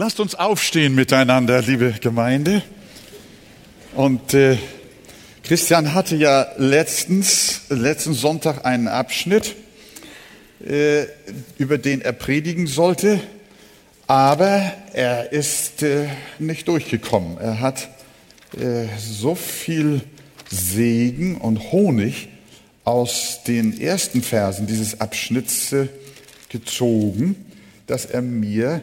Lasst uns aufstehen miteinander, liebe Gemeinde. Und äh, Christian hatte ja letztens, letzten Sonntag einen Abschnitt, äh, über den er predigen sollte, aber er ist äh, nicht durchgekommen. Er hat äh, so viel Segen und Honig aus den ersten Versen dieses Abschnitts äh, gezogen, dass er mir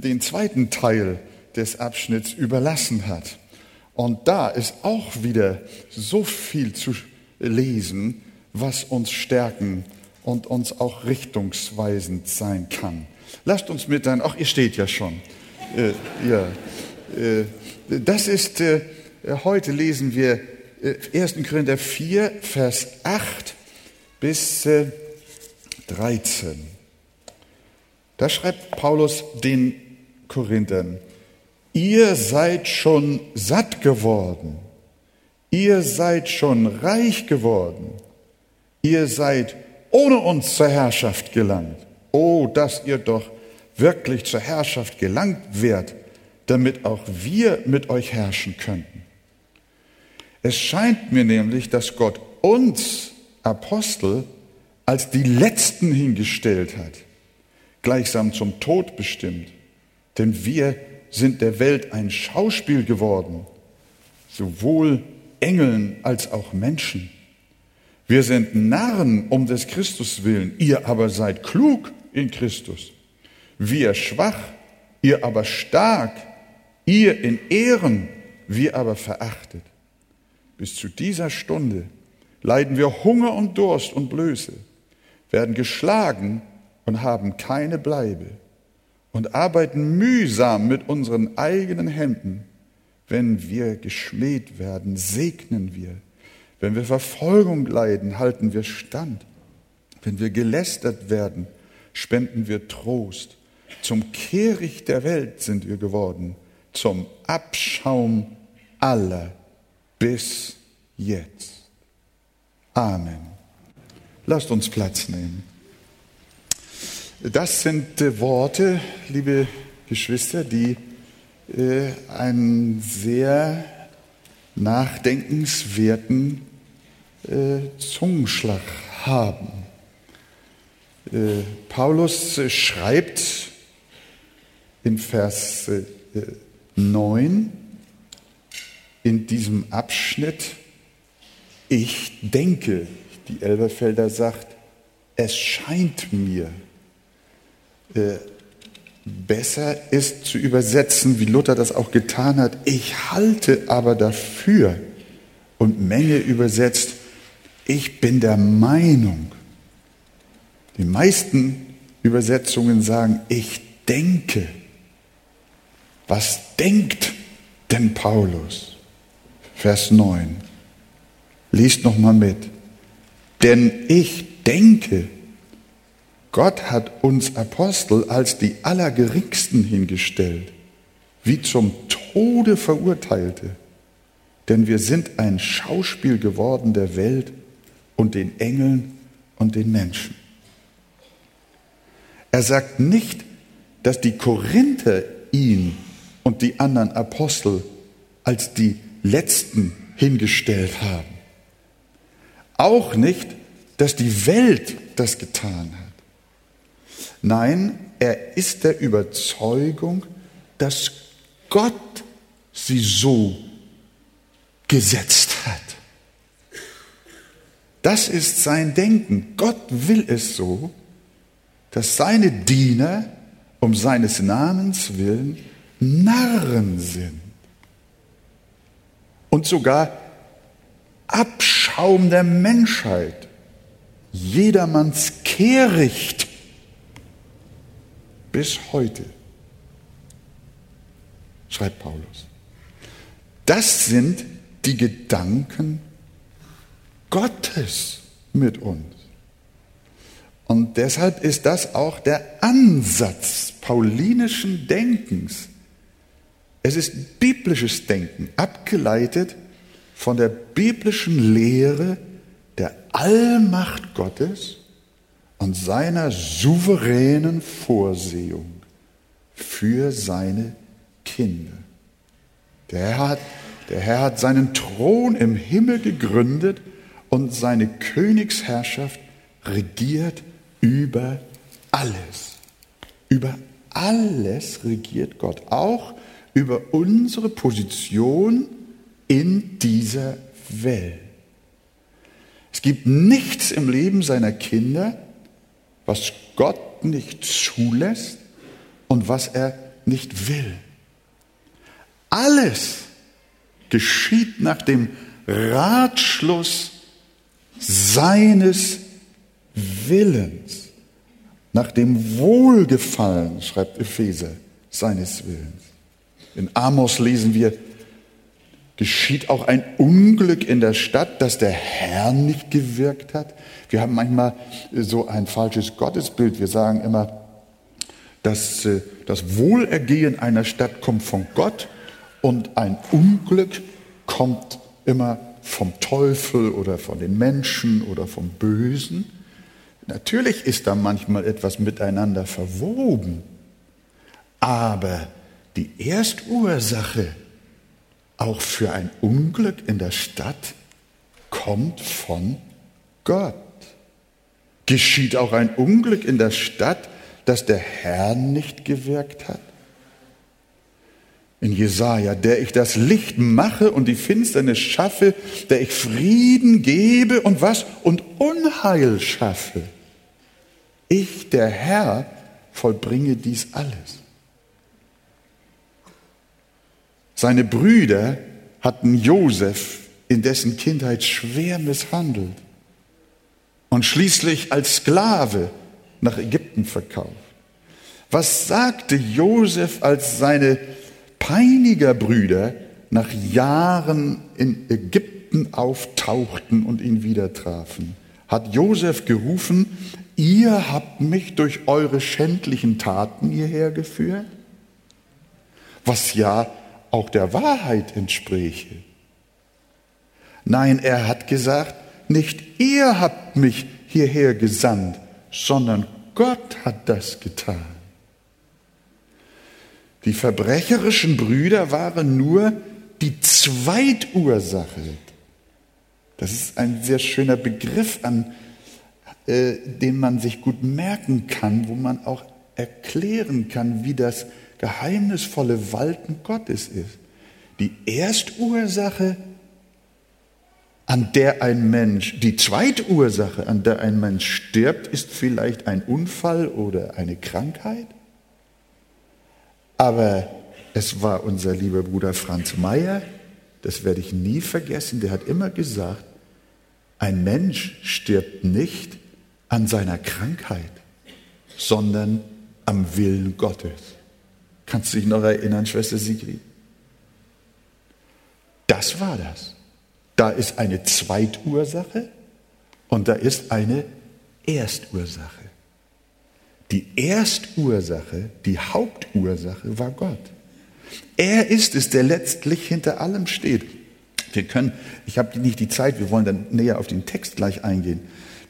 den zweiten Teil des Abschnitts überlassen hat. Und da ist auch wieder so viel zu lesen, was uns stärken und uns auch richtungsweisend sein kann. Lasst uns miteinander, ach, ihr steht ja schon. Äh, ja, äh, das ist, äh, heute lesen wir 1. Äh, Korinther 4, Vers 8 bis 13. Äh, da schreibt Paulus den Korinthern, ihr seid schon satt geworden, ihr seid schon reich geworden, ihr seid ohne uns zur Herrschaft gelangt. Oh, dass ihr doch wirklich zur Herrschaft gelangt werdet, damit auch wir mit euch herrschen könnten. Es scheint mir nämlich, dass Gott uns Apostel als die Letzten hingestellt hat gleichsam zum Tod bestimmt. Denn wir sind der Welt ein Schauspiel geworden, sowohl Engeln als auch Menschen. Wir sind Narren um des Christus willen, ihr aber seid klug in Christus. Wir schwach, ihr aber stark, ihr in Ehren, wir aber verachtet. Bis zu dieser Stunde leiden wir Hunger und Durst und Blöße, werden geschlagen und haben keine Bleibe und arbeiten mühsam mit unseren eigenen Händen. Wenn wir geschmäht werden, segnen wir. Wenn wir Verfolgung leiden, halten wir stand. Wenn wir gelästert werden, spenden wir Trost. Zum Kehricht der Welt sind wir geworden, zum Abschaum aller bis jetzt. Amen. Lasst uns Platz nehmen. Das sind äh, Worte, liebe Geschwister, die äh, einen sehr nachdenkenswerten äh, Zungenschlag haben. Paulus schreibt in Vers 9 in diesem Abschnitt, ich denke, die Elberfelder sagt, es scheint mir, äh, besser ist zu übersetzen, wie Luther das auch getan hat, ich halte aber dafür. Und Menge übersetzt, ich bin der Meinung. Die meisten Übersetzungen sagen, ich denke. Was denkt denn Paulus? Vers 9. Liest noch mal mit. Denn ich denke, Gott hat uns Apostel als die Allergeringsten hingestellt, wie zum Tode verurteilte. Denn wir sind ein Schauspiel geworden der Welt und den Engeln und den Menschen. Er sagt nicht, dass die Korinther ihn und die anderen Apostel als die Letzten hingestellt haben. Auch nicht, dass die Welt das getan hat. Nein, er ist der Überzeugung, dass Gott sie so gesetzt hat. Das ist sein Denken. Gott will es so, dass seine Diener um seines Namens willen Narren sind und sogar Abschaum der Menschheit, jedermanns Kehricht bis heute, schreibt Paulus. Das sind die Gedanken Gottes mit uns. Und deshalb ist das auch der Ansatz paulinischen Denkens. Es ist biblisches Denken, abgeleitet von der biblischen Lehre der Allmacht Gottes und seiner souveränen Vorsehung für seine Kinder. Der Herr, hat, der Herr hat seinen Thron im Himmel gegründet und seine Königsherrschaft regiert über alles. Über alles regiert Gott, auch über unsere Position in dieser Welt. Es gibt nichts im Leben seiner Kinder, was Gott nicht zulässt und was er nicht will. Alles geschieht nach dem Ratschluss seines Willens, nach dem Wohlgefallen, schreibt Epheser, seines Willens. In Amos lesen wir, geschieht auch ein Unglück in der Stadt, dass der Herr nicht gewirkt hat. Wir haben manchmal so ein falsches Gottesbild. Wir sagen immer, dass äh, das Wohlergehen einer Stadt kommt von Gott und ein Unglück kommt immer vom Teufel oder von den Menschen oder vom Bösen. Natürlich ist da manchmal etwas miteinander verwoben, aber die Erstursache auch für ein Unglück in der Stadt kommt von Gott. Geschieht auch ein Unglück in der Stadt, dass der Herr nicht gewirkt hat? In Jesaja, der ich das Licht mache und die Finsternis schaffe, der ich Frieden gebe und was? Und Unheil schaffe. Ich, der Herr, vollbringe dies alles. Seine Brüder hatten Josef in dessen Kindheit schwer misshandelt und schließlich als Sklave nach Ägypten verkauft. Was sagte Josef, als seine Peinigerbrüder nach Jahren in Ägypten auftauchten und ihn wieder trafen? Hat Josef gerufen, ihr habt mich durch eure schändlichen Taten hierher geführt? Was ja auch der Wahrheit entspräche. Nein, er hat gesagt, nicht ihr habt mich hierher gesandt, sondern Gott hat das getan. Die verbrecherischen Brüder waren nur die Zweitursache. Das ist ein sehr schöner Begriff, an äh, den man sich gut merken kann, wo man auch erklären kann, wie das geheimnisvolle Walten Gottes ist. Die Erstursache, an der ein Mensch, die Zweitursache, an der ein Mensch stirbt, ist vielleicht ein Unfall oder eine Krankheit. Aber es war unser lieber Bruder Franz Mayer, das werde ich nie vergessen, der hat immer gesagt, ein Mensch stirbt nicht an seiner Krankheit, sondern am Willen Gottes. Kannst du dich noch erinnern, Schwester Sigrid? Das war das. Da ist eine Zweitursache und da ist eine Erstursache. Die Erstursache, die Hauptursache war Gott. Er ist es, der letztlich hinter allem steht. Wir können, ich habe nicht die Zeit, wir wollen dann näher auf den Text gleich eingehen.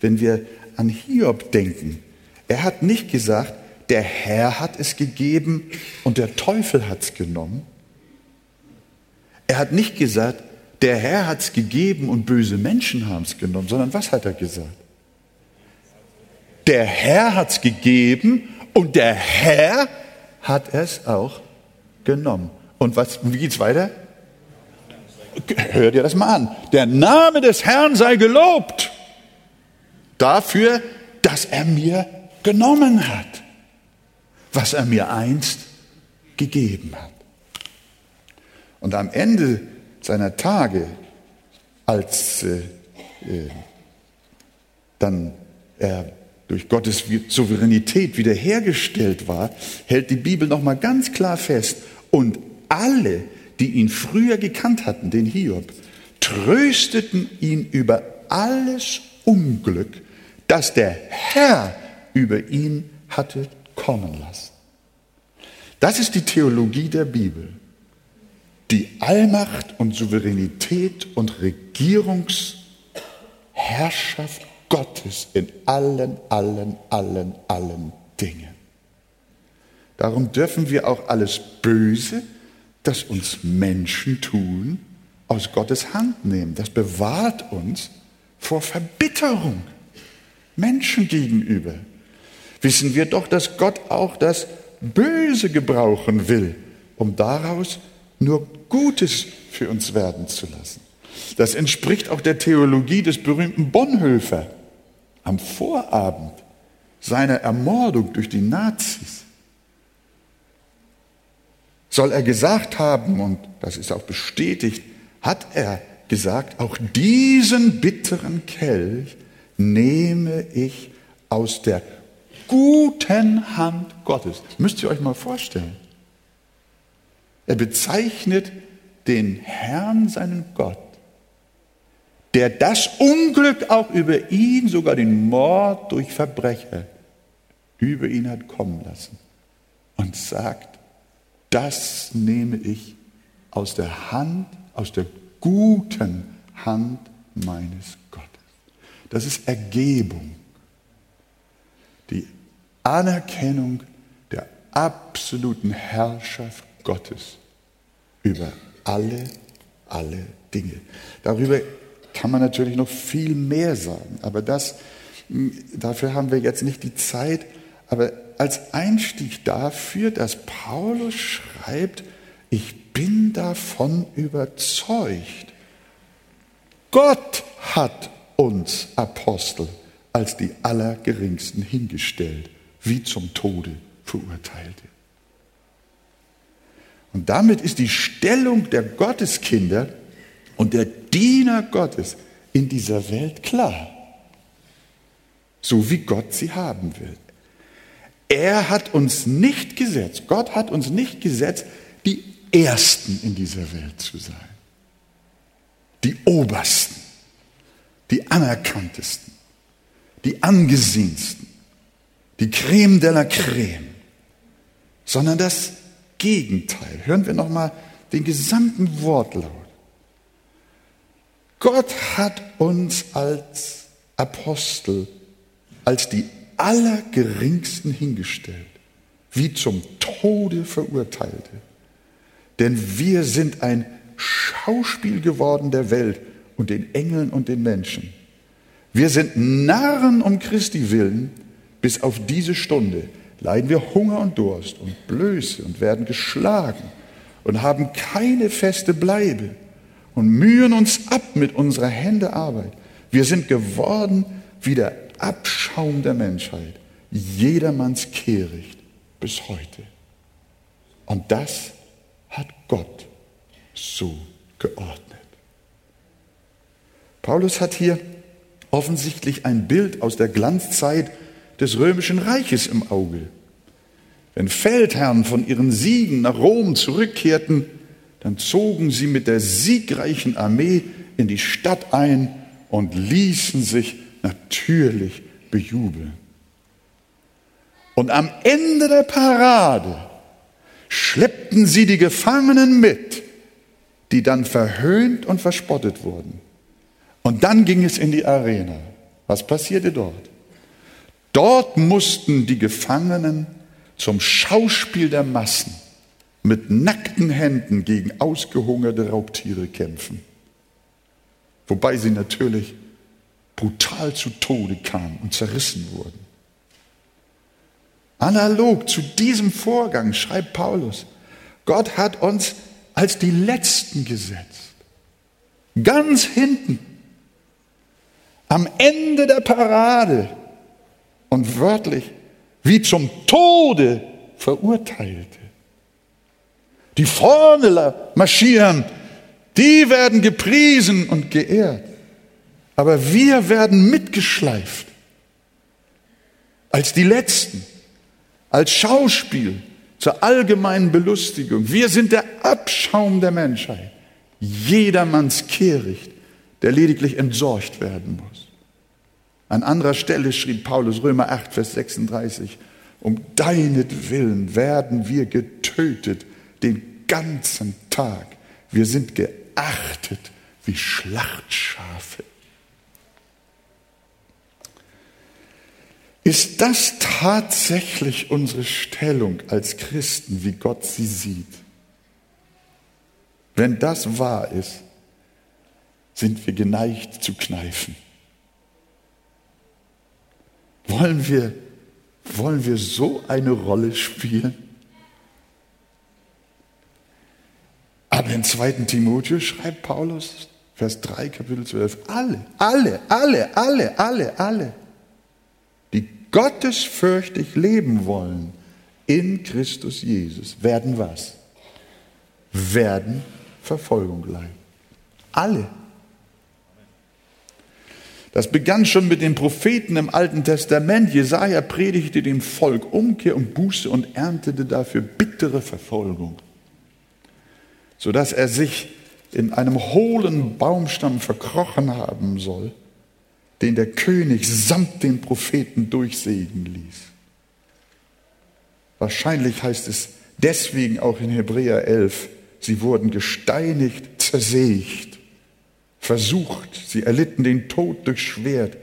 Wenn wir an Hiob denken, er hat nicht gesagt, der Herr hat es gegeben und der Teufel hat es genommen. Er hat nicht gesagt, der Herr hat es gegeben und böse Menschen haben es genommen, sondern was hat er gesagt? Der Herr hat es gegeben und der Herr hat es auch genommen. Und was, wie geht's weiter? Hör dir das mal an. Der Name des Herrn sei gelobt dafür, dass er mir genommen hat was er mir einst gegeben hat. Und am Ende seiner Tage, als äh, äh, dann er durch Gottes Souveränität wiederhergestellt war, hält die Bibel noch mal ganz klar fest. Und alle, die ihn früher gekannt hatten, den Hiob, trösteten ihn über alles Unglück, das der Herr über ihn hatte kommen lassen. Das ist die Theologie der Bibel. Die Allmacht und Souveränität und Regierungsherrschaft Gottes in allen, allen, allen, allen Dingen. Darum dürfen wir auch alles Böse, das uns Menschen tun, aus Gottes Hand nehmen. Das bewahrt uns vor Verbitterung Menschen gegenüber. Wissen wir doch, dass Gott auch das Böse gebrauchen will, um daraus nur Gutes für uns werden zu lassen. Das entspricht auch der Theologie des berühmten Bonhoeffer am Vorabend seiner Ermordung durch die Nazis. Soll er gesagt haben, und das ist auch bestätigt, hat er gesagt, auch diesen bitteren Kelch nehme ich aus der guten Hand Gottes. Müsst ihr euch mal vorstellen. Er bezeichnet den Herrn, seinen Gott, der das Unglück auch über ihn, sogar den Mord durch Verbrecher, über ihn hat kommen lassen und sagt, das nehme ich aus der Hand, aus der guten Hand meines Gottes. Das ist Ergebung, die Anerkennung der absoluten Herrschaft Gottes über alle, alle Dinge. Darüber kann man natürlich noch viel mehr sagen, aber das, dafür haben wir jetzt nicht die Zeit. Aber als Einstieg dafür, dass Paulus schreibt, ich bin davon überzeugt, Gott hat uns Apostel als die Allergeringsten hingestellt, wie zum Tode verurteilte. Und damit ist die Stellung der Gotteskinder und der Diener Gottes in dieser Welt klar. So wie Gott sie haben will. Er hat uns nicht gesetzt, Gott hat uns nicht gesetzt, die Ersten in dieser Welt zu sein. Die Obersten, die Anerkanntesten, die Angesehensten, die Creme de la Creme, sondern das Gegenteil. Hören wir nochmal den gesamten Wortlaut. Gott hat uns als Apostel, als die Allergeringsten hingestellt, wie zum Tode verurteilte. Denn wir sind ein Schauspiel geworden der Welt und den Engeln und den Menschen. Wir sind Narren um Christi willen bis auf diese Stunde leiden wir Hunger und Durst und Blöße und werden geschlagen und haben keine feste Bleibe und mühen uns ab mit unserer Hände Arbeit. Wir sind geworden wie der Abschaum der Menschheit, jedermanns Kehricht bis heute. Und das hat Gott so geordnet. Paulus hat hier offensichtlich ein Bild aus der Glanzzeit des römischen Reiches im Auge. Wenn Feldherren von ihren Siegen nach Rom zurückkehrten, dann zogen sie mit der siegreichen Armee in die Stadt ein und ließen sich natürlich bejubeln. Und am Ende der Parade schleppten sie die Gefangenen mit, die dann verhöhnt und verspottet wurden. Und dann ging es in die Arena. Was passierte dort? Dort mussten die Gefangenen zum Schauspiel der Massen mit nackten Händen gegen ausgehungerte Raubtiere kämpfen. Wobei sie natürlich brutal zu Tode kamen und zerrissen wurden. Analog zu diesem Vorgang schreibt Paulus, Gott hat uns als die Letzten gesetzt. Ganz hinten. Am Ende der Parade und wörtlich wie zum Tode verurteilte. Die vorne marschieren, die werden gepriesen und geehrt. Aber wir werden mitgeschleift als die Letzten, als Schauspiel zur allgemeinen Belustigung. Wir sind der Abschaum der Menschheit, jedermanns Kehricht, der lediglich entsorgt werden muss. An anderer Stelle schrieb Paulus Römer 8, Vers 36, um deinetwillen werden wir getötet den ganzen Tag. Wir sind geachtet wie Schlachtschafe. Ist das tatsächlich unsere Stellung als Christen, wie Gott sie sieht? Wenn das wahr ist, sind wir geneigt zu kneifen. Wollen wir, wollen wir so eine Rolle spielen? Aber in 2. Timotheus schreibt Paulus, Vers 3, Kapitel 12, alle, alle, alle, alle, alle, alle, die gottesfürchtig leben wollen in Christus Jesus, werden was? Werden Verfolgung leiden. Alle. Das begann schon mit den Propheten im Alten Testament. Jesaja predigte dem Volk Umkehr und Buße und erntete dafür bittere Verfolgung, sodass er sich in einem hohlen Baumstamm verkrochen haben soll, den der König samt den Propheten durchsägen ließ. Wahrscheinlich heißt es deswegen auch in Hebräer 11, sie wurden gesteinigt, zersägt versucht, sie erlitten den Tod durch Schwert,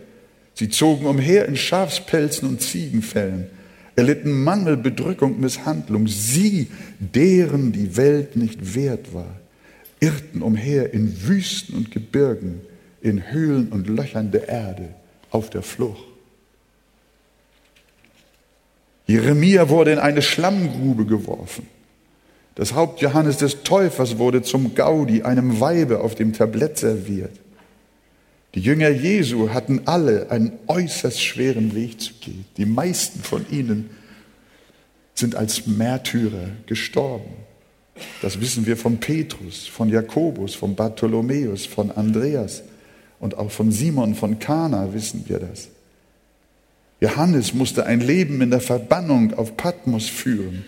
sie zogen umher in Schafspelzen und Ziegenfällen, erlitten Mangel, Bedrückung, Misshandlung, sie, deren die Welt nicht wert war, irrten umher in Wüsten und Gebirgen, in Höhlen und Löchern der Erde, auf der Flucht. Jeremia wurde in eine Schlammgrube geworfen. Das Haupt Johannes des Täufers wurde zum Gaudi, einem Weibe, auf dem Tablett serviert. Die Jünger Jesu hatten alle einen äußerst schweren Weg zu gehen. Die meisten von ihnen sind als Märtyrer gestorben. Das wissen wir von Petrus, von Jakobus, von Bartholomäus, von Andreas und auch von Simon von Kana wissen wir das. Johannes musste ein Leben in der Verbannung auf Patmos führen.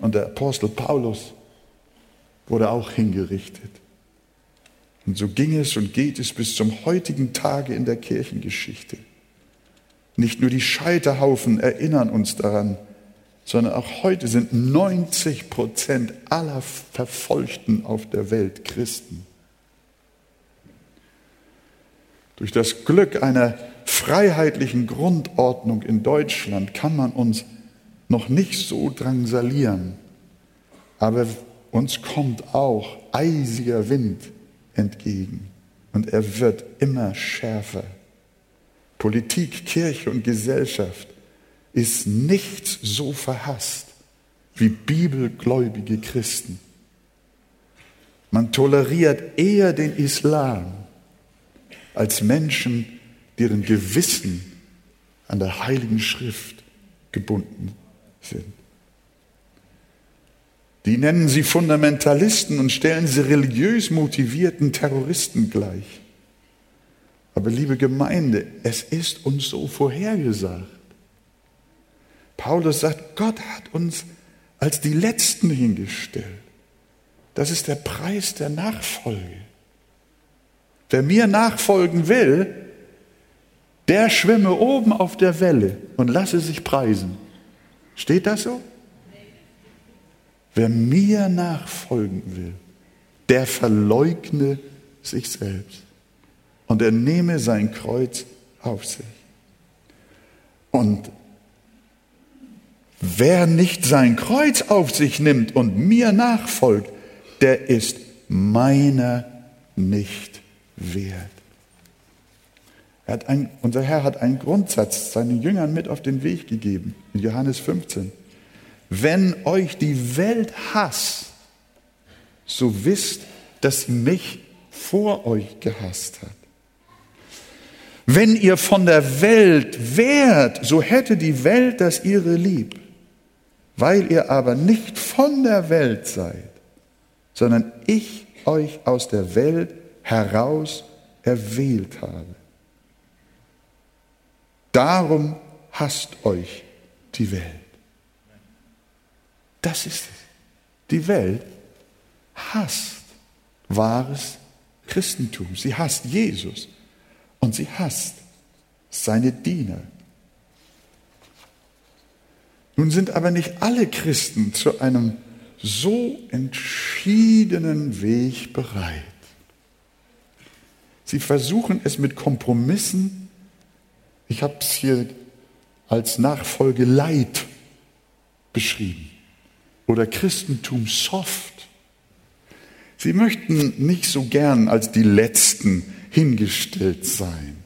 Und der Apostel Paulus wurde auch hingerichtet. Und so ging es und geht es bis zum heutigen Tage in der Kirchengeschichte. Nicht nur die Scheiterhaufen erinnern uns daran, sondern auch heute sind 90 Prozent aller Verfolgten auf der Welt Christen. Durch das Glück einer freiheitlichen Grundordnung in Deutschland kann man uns noch nicht so drangsalieren, aber uns kommt auch eisiger Wind entgegen und er wird immer schärfer. Politik, Kirche und Gesellschaft ist nichts so verhasst wie bibelgläubige Christen. Man toleriert eher den Islam als Menschen, deren Gewissen an der Heiligen Schrift gebunden sind. Die nennen sie Fundamentalisten und stellen sie religiös motivierten Terroristen gleich. Aber liebe Gemeinde, es ist uns so vorhergesagt. Paulus sagt, Gott hat uns als die Letzten hingestellt. Das ist der Preis der Nachfolge. Wer mir nachfolgen will, der schwimme oben auf der Welle und lasse sich preisen. Steht das so? Wer mir nachfolgen will, der verleugne sich selbst und er nehme sein Kreuz auf sich. Und wer nicht sein Kreuz auf sich nimmt und mir nachfolgt, der ist meiner nicht wert. Ein, unser Herr hat einen Grundsatz seinen Jüngern mit auf den Weg gegeben, in Johannes 15. Wenn euch die Welt hasst, so wisst, dass sie mich vor euch gehasst hat. Wenn ihr von der Welt wärt, so hätte die Welt das ihre lieb. Weil ihr aber nicht von der Welt seid, sondern ich euch aus der Welt heraus erwählt habe. Darum hasst euch die Welt. Das ist es. Die Welt hasst wahres Christentum. Sie hasst Jesus und sie hasst seine Diener. Nun sind aber nicht alle Christen zu einem so entschiedenen Weg bereit. Sie versuchen es mit Kompromissen ich habe es hier als Nachfolge Leid beschrieben oder Christentum soft. Sie möchten nicht so gern als die Letzten hingestellt sein.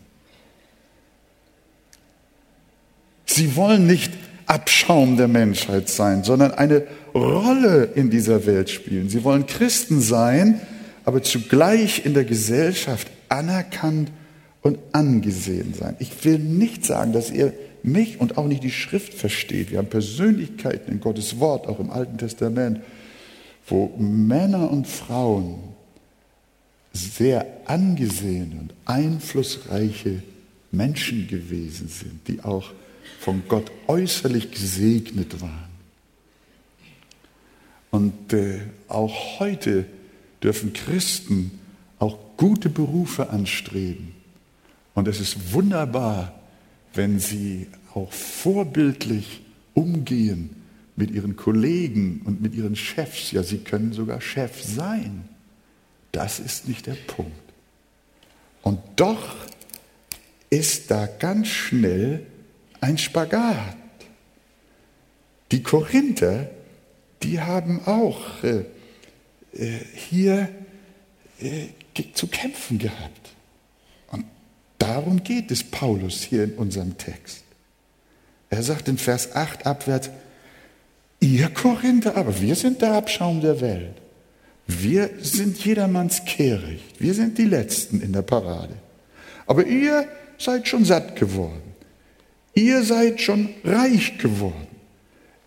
Sie wollen nicht Abschaum der Menschheit sein, sondern eine Rolle in dieser Welt spielen. Sie wollen Christen sein, aber zugleich in der Gesellschaft anerkannt und angesehen sein. Ich will nicht sagen, dass ihr mich und auch nicht die Schrift versteht. Wir haben Persönlichkeiten in Gottes Wort, auch im Alten Testament, wo Männer und Frauen sehr angesehene und einflussreiche Menschen gewesen sind, die auch von Gott äußerlich gesegnet waren. Und äh, auch heute dürfen Christen auch gute Berufe anstreben. Und es ist wunderbar, wenn sie auch vorbildlich umgehen mit ihren Kollegen und mit ihren Chefs. Ja, sie können sogar Chef sein. Das ist nicht der Punkt. Und doch ist da ganz schnell ein Spagat. Die Korinther, die haben auch äh, äh, hier äh, zu kämpfen gehabt. Darum geht es Paulus hier in unserem Text. Er sagt in Vers 8 abwärts, ihr Korinther, aber wir sind der Abschaum der Welt. Wir sind jedermanns Kehricht. Wir sind die Letzten in der Parade. Aber ihr seid schon satt geworden. Ihr seid schon reich geworden.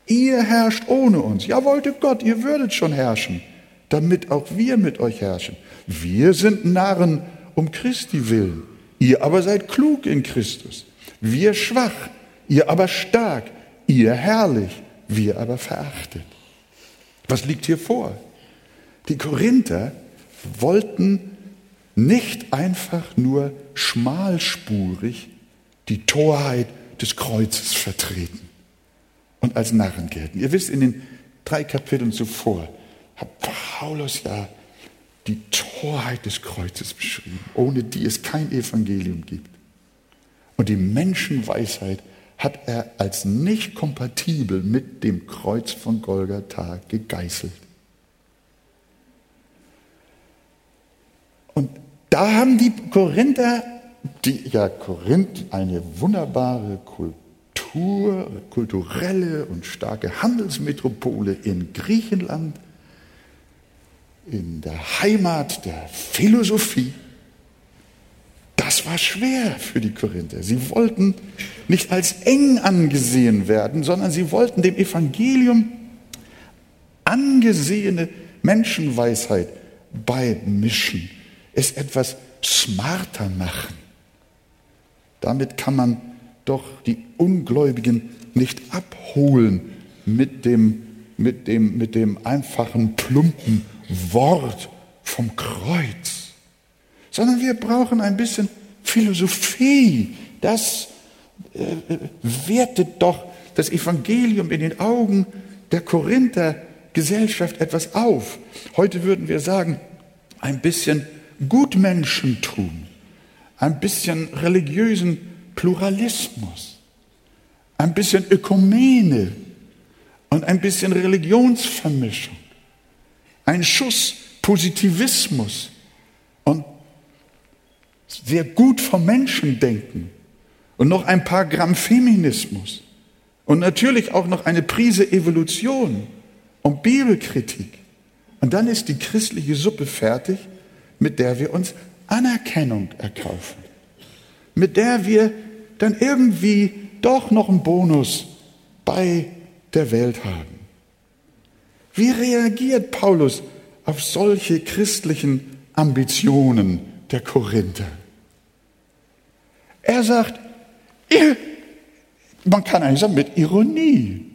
Ihr herrscht ohne uns. Ja, wollte Gott, ihr würdet schon herrschen, damit auch wir mit euch herrschen. Wir sind Narren um Christi willen. Ihr aber seid klug in Christus. Wir schwach, ihr aber stark. Ihr herrlich, wir aber verachtet. Was liegt hier vor? Die Korinther wollten nicht einfach nur schmalspurig die Torheit des Kreuzes vertreten und als Narren gelten. Ihr wisst, in den drei Kapiteln zuvor hat Paulus ja die Torheit des Kreuzes beschrieben, ohne die es kein Evangelium gibt. Und die Menschenweisheit hat er als nicht kompatibel mit dem Kreuz von Golgatha gegeißelt. Und da haben die Korinther, die ja Korinth eine wunderbare Kultur, kulturelle und starke Handelsmetropole in Griechenland, in der Heimat der Philosophie, das war schwer für die Korinther. Sie wollten nicht als eng angesehen werden, sondern sie wollten dem Evangelium angesehene Menschenweisheit beimischen, es etwas smarter machen. Damit kann man doch die Ungläubigen nicht abholen mit dem, mit dem, mit dem einfachen, plumpen Wort vom Kreuz, sondern wir brauchen ein bisschen Philosophie. Das äh, wertet doch das Evangelium in den Augen der Korinther Gesellschaft etwas auf. Heute würden wir sagen, ein bisschen Gutmenschentum, ein bisschen religiösen Pluralismus, ein bisschen Ökumene und ein bisschen Religionsvermischung ein Schuss Positivismus und sehr gut vom Menschen denken und noch ein paar Gramm Feminismus und natürlich auch noch eine Prise Evolution und Bibelkritik. Und dann ist die christliche Suppe fertig, mit der wir uns Anerkennung erkaufen, mit der wir dann irgendwie doch noch einen Bonus bei der Welt haben. Wie reagiert Paulus auf solche christlichen Ambitionen der Korinther? Er sagt, man kann eigentlich sagen, mit Ironie.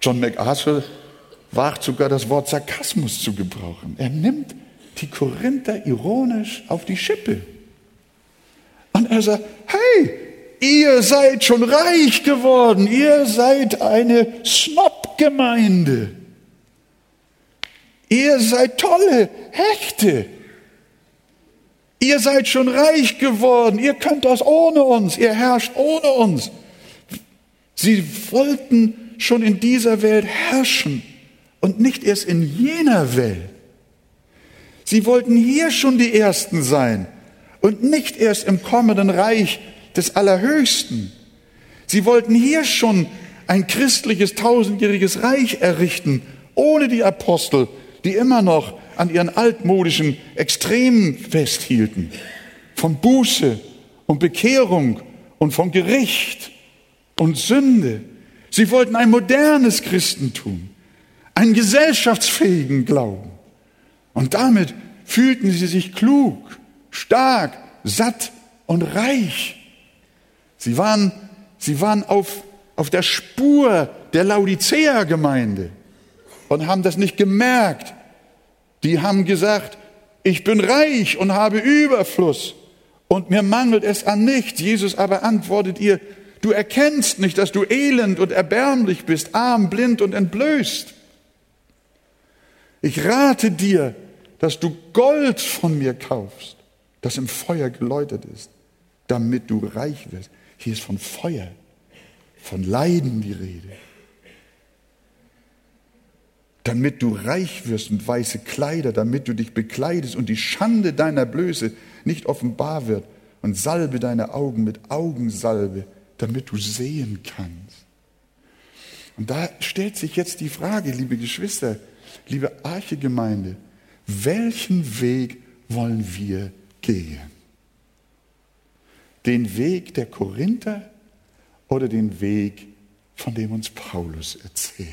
John MacArthur wagt sogar das Wort Sarkasmus zu gebrauchen. Er nimmt die Korinther ironisch auf die Schippe. Und er sagt, hey, Ihr seid schon reich geworden. Ihr seid eine Snob-Gemeinde. Ihr seid tolle Hechte. Ihr seid schon reich geworden, ihr könnt das ohne uns, ihr herrscht ohne uns. Sie wollten schon in dieser Welt herrschen und nicht erst in jener Welt. Sie wollten hier schon die Ersten sein und nicht erst im kommenden Reich des Allerhöchsten. Sie wollten hier schon ein christliches tausendjähriges Reich errichten, ohne die Apostel, die immer noch an ihren altmodischen Extremen festhielten. Von Buße und Bekehrung und von Gericht und Sünde. Sie wollten ein modernes Christentum, einen gesellschaftsfähigen Glauben. Und damit fühlten sie sich klug, stark, satt und reich. Sie waren, sie waren auf, auf der Spur der Laodicea-Gemeinde und haben das nicht gemerkt. Die haben gesagt, ich bin reich und habe Überfluss und mir mangelt es an nichts. Jesus aber antwortet ihr, du erkennst nicht, dass du elend und erbärmlich bist, arm, blind und entblößt. Ich rate dir, dass du Gold von mir kaufst, das im Feuer geläutert ist, damit du reich wirst. Hier ist von Feuer, von Leiden die Rede. Damit du reich wirst und weiße Kleider, damit du dich bekleidest und die Schande deiner Blöße nicht offenbar wird und salbe deine Augen mit Augensalbe, damit du sehen kannst. Und da stellt sich jetzt die Frage, liebe Geschwister, liebe Archegemeinde, welchen Weg wollen wir gehen? Den Weg der Korinther oder den Weg, von dem uns Paulus erzählt?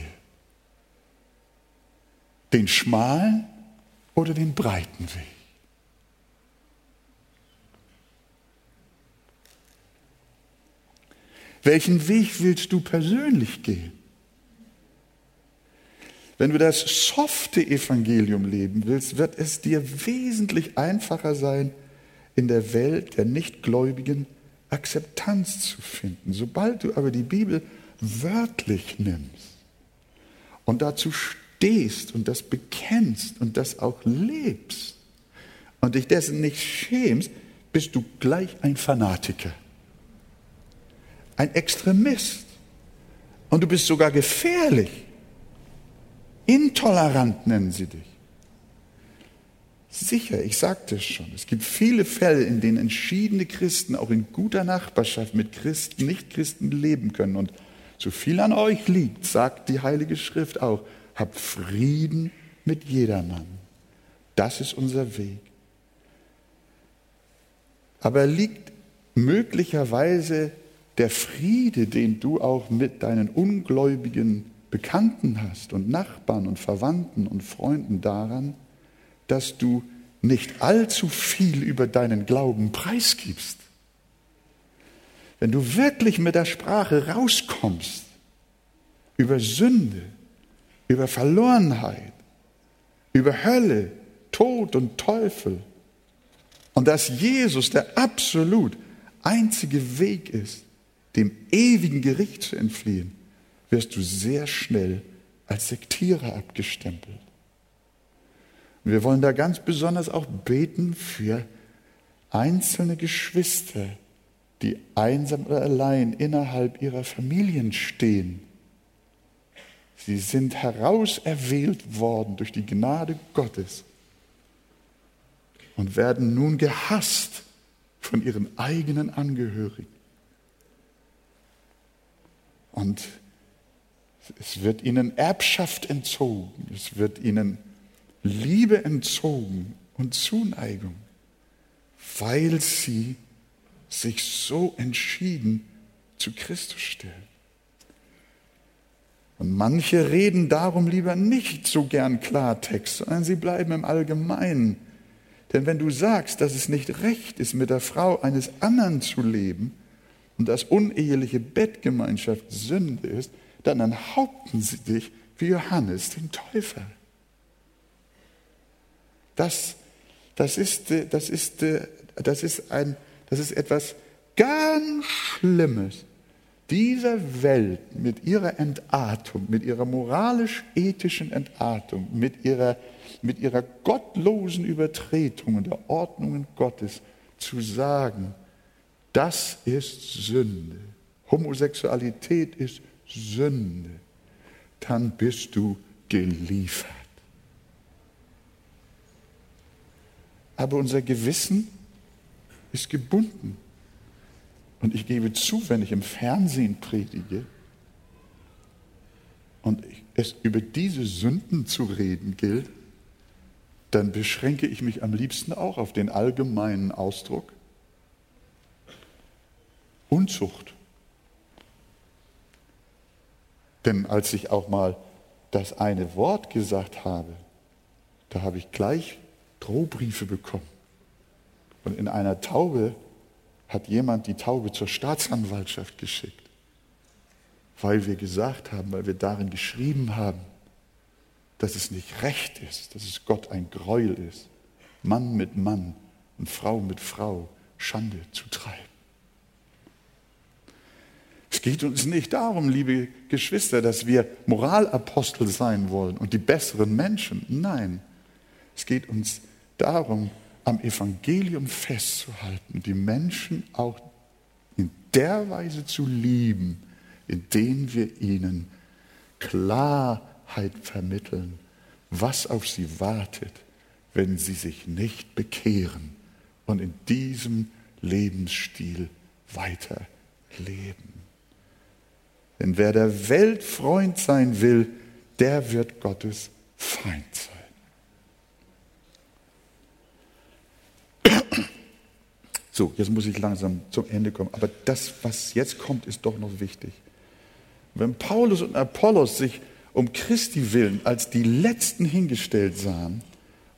Den schmalen oder den breiten Weg? Welchen Weg willst du persönlich gehen? Wenn du das softe Evangelium leben willst, wird es dir wesentlich einfacher sein, in der Welt der Nichtgläubigen Akzeptanz zu finden. Sobald du aber die Bibel wörtlich nimmst und dazu stehst und das bekennst und das auch lebst und dich dessen nicht schämst, bist du gleich ein Fanatiker, ein Extremist und du bist sogar gefährlich. Intolerant nennen sie dich. Sicher, ich sagte es schon, es gibt viele Fälle, in denen entschiedene Christen auch in guter Nachbarschaft mit Christen, Nicht-Christen leben können. Und so viel an euch liegt, sagt die Heilige Schrift auch, habt Frieden mit jedermann. Das ist unser Weg. Aber liegt möglicherweise der Friede, den du auch mit deinen ungläubigen Bekannten hast und Nachbarn und Verwandten und Freunden daran, dass du nicht allzu viel über deinen Glauben preisgibst. Wenn du wirklich mit der Sprache rauskommst über Sünde, über Verlorenheit, über Hölle, Tod und Teufel und dass Jesus der absolut einzige Weg ist, dem ewigen Gericht zu entfliehen, wirst du sehr schnell als Sektierer abgestempelt. Und wir wollen da ganz besonders auch beten für einzelne Geschwister, die einsam oder allein innerhalb ihrer Familien stehen. Sie sind herauserwählt worden durch die Gnade Gottes und werden nun gehasst von ihren eigenen Angehörigen. Und es wird ihnen Erbschaft entzogen, es wird ihnen Liebe entzogen und Zuneigung, weil sie sich so entschieden zu Christus stellen. Und manche reden darum lieber nicht so gern Klartext, sondern sie bleiben im Allgemeinen. Denn wenn du sagst, dass es nicht recht ist, mit der Frau eines anderen zu leben und dass uneheliche Bettgemeinschaft Sünde ist, dann enthaupten sie dich wie Johannes den Täufer. Das, das, ist, das, ist, das, ist ein, das ist etwas ganz Schlimmes, dieser Welt mit ihrer Entartung, mit ihrer moralisch-ethischen Entartung, mit ihrer, mit ihrer gottlosen Übertretung der Ordnungen Gottes zu sagen, das ist Sünde. Homosexualität ist Sünde. Dann bist du geliefert. Aber unser Gewissen ist gebunden. Und ich gebe zu, wenn ich im Fernsehen predige und es über diese Sünden zu reden gilt, dann beschränke ich mich am liebsten auch auf den allgemeinen Ausdruck Unzucht. Denn als ich auch mal das eine Wort gesagt habe, da habe ich gleich Drohbriefe bekommen. Und in einer Taube hat jemand die Taube zur Staatsanwaltschaft geschickt, weil wir gesagt haben, weil wir darin geschrieben haben, dass es nicht recht ist, dass es Gott ein Gräuel ist, Mann mit Mann und Frau mit Frau Schande zu treiben. Es geht uns nicht darum, liebe Geschwister, dass wir Moralapostel sein wollen und die besseren Menschen. Nein, es geht uns darum, am Evangelium festzuhalten, die Menschen auch in der Weise zu lieben, indem wir ihnen Klarheit vermitteln, was auf sie wartet, wenn sie sich nicht bekehren und in diesem Lebensstil weiterleben. Denn wer der Welt Freund sein will, der wird Gottes Feind sein. So, jetzt muss ich langsam zum Ende kommen. Aber das, was jetzt kommt, ist doch noch wichtig. Wenn Paulus und Apollos sich um Christi willen als die Letzten hingestellt sahen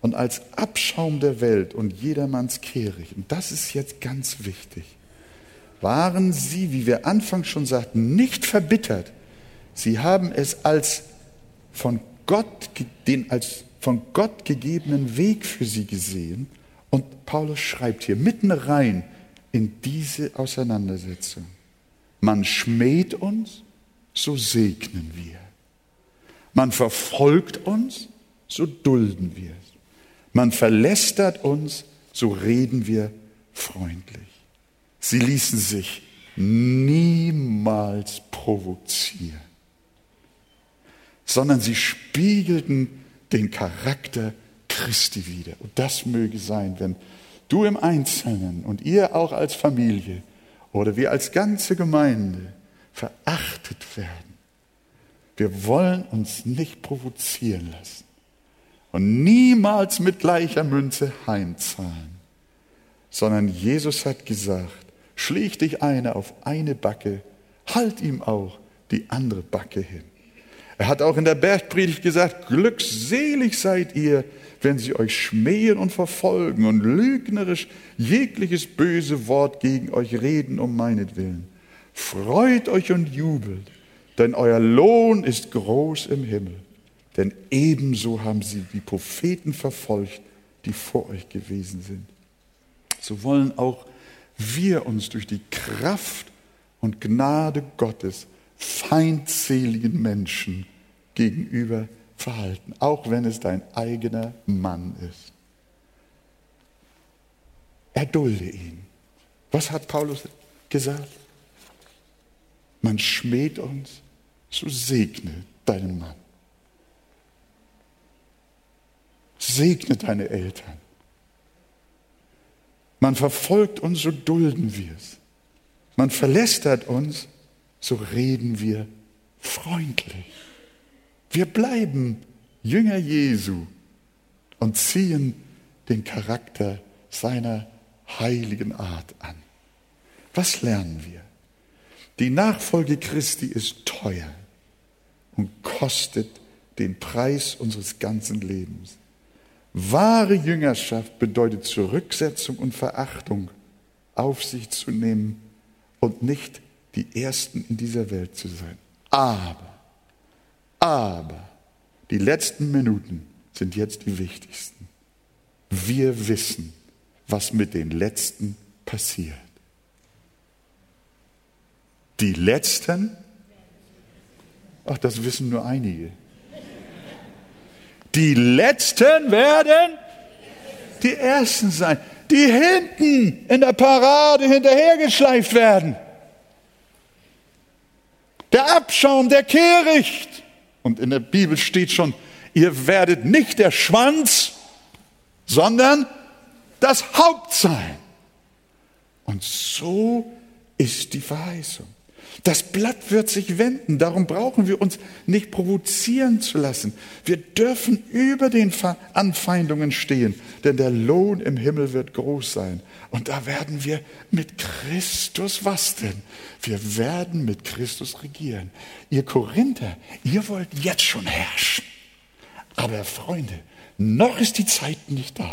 und als Abschaum der Welt und jedermanns Kehricht, und das ist jetzt ganz wichtig, waren sie, wie wir anfangs schon sagten, nicht verbittert. Sie haben es als von Gott, den als von Gott gegebenen Weg für sie gesehen und Paulus schreibt hier mitten rein in diese Auseinandersetzung. Man schmäht uns, so segnen wir. Man verfolgt uns, so dulden wir. Man verlästert uns, so reden wir freundlich. Sie ließen sich niemals provozieren, sondern sie spiegelten den Charakter Christi wieder. Und das möge sein, wenn du im Einzelnen und ihr auch als Familie oder wir als ganze Gemeinde verachtet werden. Wir wollen uns nicht provozieren lassen und niemals mit gleicher Münze heimzahlen, sondern Jesus hat gesagt, schlägt dich einer auf eine Backe, halt ihm auch die andere Backe hin. Er hat auch in der Bergpredigt gesagt, glückselig seid ihr, wenn sie euch schmähen und verfolgen und lügnerisch jegliches böse Wort gegen euch reden um meinetwillen. Freut euch und jubelt, denn euer Lohn ist groß im Himmel. Denn ebenso haben sie die Propheten verfolgt, die vor euch gewesen sind. So wollen auch wir uns durch die Kraft und Gnade Gottes feindseligen Menschen gegenüber verhalten, auch wenn es dein eigener Mann ist. Erdulde ihn. Was hat Paulus gesagt? Man schmäht uns, so segne deinen Mann. Segne deine Eltern. Man verfolgt uns, so dulden wir es. Man verlästert uns, so reden wir freundlich. Wir bleiben Jünger Jesu und ziehen den Charakter seiner heiligen Art an. Was lernen wir? Die Nachfolge Christi ist teuer und kostet den Preis unseres ganzen Lebens. Wahre Jüngerschaft bedeutet Zurücksetzung und Verachtung auf sich zu nehmen und nicht die Ersten in dieser Welt zu sein. Aber aber die letzten Minuten sind jetzt die wichtigsten. Wir wissen, was mit den letzten passiert. Die Letzten, ach, das wissen nur einige. Die Letzten werden die Ersten sein, die hinten in der Parade hinterhergeschleift werden. Der Abschaum, der Kehricht. Und in der Bibel steht schon, ihr werdet nicht der Schwanz, sondern das Haupt sein. Und so ist die Verheißung. Das Blatt wird sich wenden. Darum brauchen wir uns nicht provozieren zu lassen. Wir dürfen über den Anfeindungen stehen, denn der Lohn im Himmel wird groß sein. Und da werden wir mit Christus was denn? Wir werden mit Christus regieren. Ihr Korinther, ihr wollt jetzt schon herrschen. Aber Freunde, noch ist die Zeit nicht da.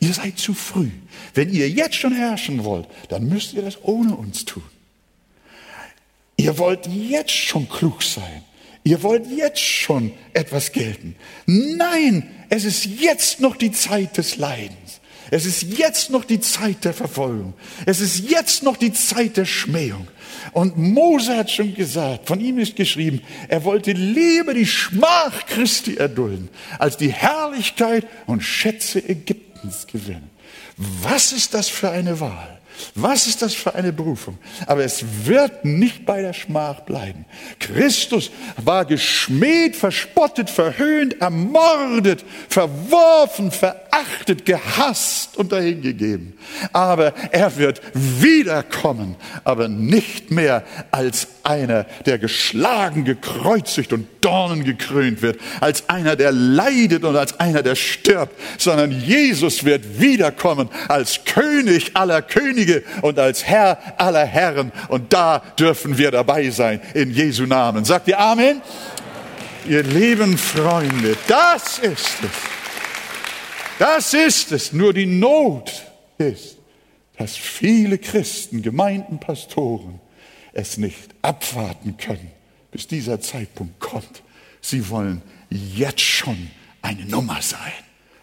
Ihr seid zu früh. Wenn ihr jetzt schon herrschen wollt, dann müsst ihr das ohne uns tun. Ihr wollt jetzt schon klug sein. Ihr wollt jetzt schon etwas gelten. Nein, es ist jetzt noch die Zeit des Leidens. Es ist jetzt noch die Zeit der Verfolgung. Es ist jetzt noch die Zeit der Schmähung. Und Mose hat schon gesagt, von ihm ist geschrieben, er wollte lieber die Schmach Christi erdulden, als die Herrlichkeit und Schätze Ägyptens gewinnen. Was ist das für eine Wahl? Was ist das für eine Berufung? Aber es wird nicht bei der Schmach bleiben. Christus war geschmäht, verspottet, verhöhnt, ermordet, verworfen, verachtet, gehasst und dahingegeben. Aber er wird wiederkommen, aber nicht mehr als einer, der geschlagen, gekreuzigt und Dornen gekrönt wird, als einer, der leidet und als einer, der stirbt, sondern Jesus wird wiederkommen als König aller Könige und als Herr aller Herren. Und da dürfen wir dabei sein, in Jesu Namen. Sagt ihr Amen? Ihr lieben Freunde, das ist es. Das ist es. Nur die Not ist, dass viele Christen, Gemeinden, Pastoren es nicht abwarten können, bis dieser Zeitpunkt kommt. Sie wollen jetzt schon eine Nummer sein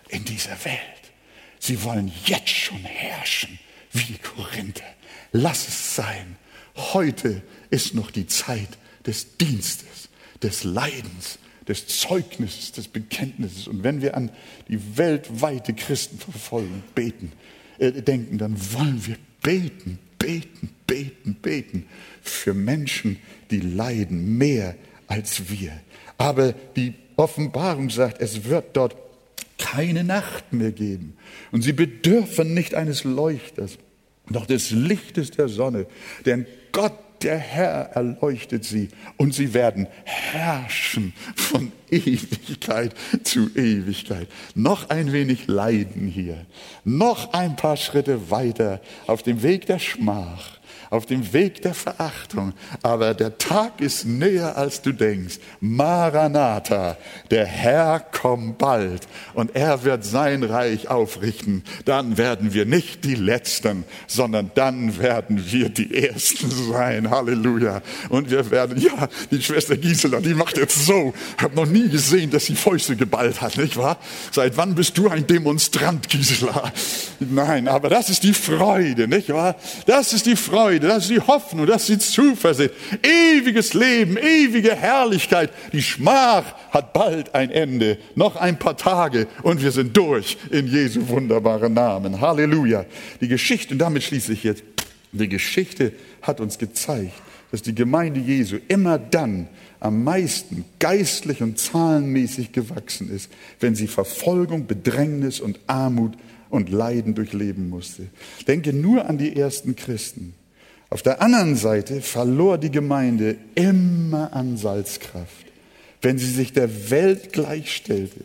in dieser Welt. Sie wollen jetzt schon herrschen wie die Korinther. Lass es sein. Heute ist noch die Zeit des Dienstes, des Leidens, des Zeugnisses, des Bekenntnisses. Und wenn wir an die weltweite Christenverfolgung beten, äh, denken, dann wollen wir beten, beten, beten, beten für Menschen, die leiden mehr als wir. Aber die Offenbarung sagt, es wird dort keine Nacht mehr geben. Und sie bedürfen nicht eines Leuchters, noch des Lichtes der Sonne. Denn Gott, der Herr, erleuchtet sie. Und sie werden herrschen von Ewigkeit zu Ewigkeit. Noch ein wenig Leiden hier. Noch ein paar Schritte weiter auf dem Weg der Schmach auf dem Weg der Verachtung. Aber der Tag ist näher, als du denkst. Maranatha, der Herr kommt bald und er wird sein Reich aufrichten. Dann werden wir nicht die Letzten, sondern dann werden wir die Ersten sein. Halleluja. Und wir werden, ja, die Schwester Gisela, die macht jetzt so. Ich habe noch nie gesehen, dass sie Fäuste geballt hat, nicht wahr? Seit wann bist du ein Demonstrant, Gisela? Nein, aber das ist die Freude, nicht wahr? Das ist die Freude Freude, das ist die Hoffnung, das ist die Zuversicht. Ewiges Leben, ewige Herrlichkeit. Die Schmach hat bald ein Ende. Noch ein paar Tage und wir sind durch in Jesu wunderbaren Namen. Halleluja. Die Geschichte, und damit schließe ich jetzt, die Geschichte hat uns gezeigt, dass die Gemeinde Jesu immer dann am meisten geistlich und zahlenmäßig gewachsen ist, wenn sie Verfolgung, Bedrängnis und Armut und Leiden durchleben musste. Denke nur an die ersten Christen. Auf der anderen Seite verlor die Gemeinde immer an Salzkraft, wenn sie sich der Welt gleichstellte,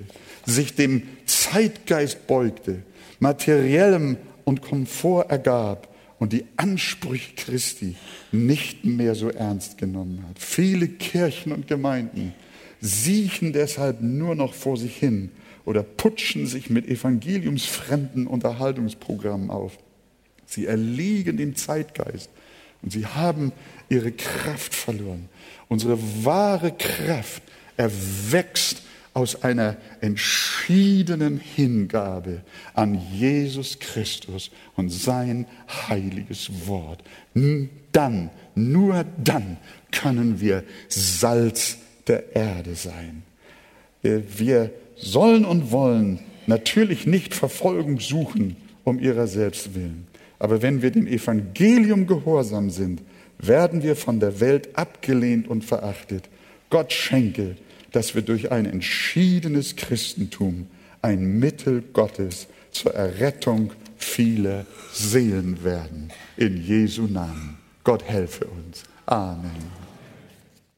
sich dem Zeitgeist beugte, materiellem und Komfort ergab und die Ansprüche Christi nicht mehr so ernst genommen hat. Viele Kirchen und Gemeinden siechen deshalb nur noch vor sich hin oder putschen sich mit evangeliumsfremden Unterhaltungsprogrammen auf. Sie erliegen dem Zeitgeist und sie haben ihre Kraft verloren. Unsere wahre Kraft erwächst aus einer entschiedenen Hingabe an Jesus Christus und sein heiliges Wort. Dann, nur dann können wir Salz der Erde sein. Wir sollen und wollen natürlich nicht Verfolgung suchen um ihrer selbst willen. Aber wenn wir dem Evangelium gehorsam sind, werden wir von der Welt abgelehnt und verachtet. Gott schenke, dass wir durch ein entschiedenes Christentum ein Mittel Gottes zur Errettung vieler Seelen werden. In Jesu Namen. Gott helfe uns. Amen.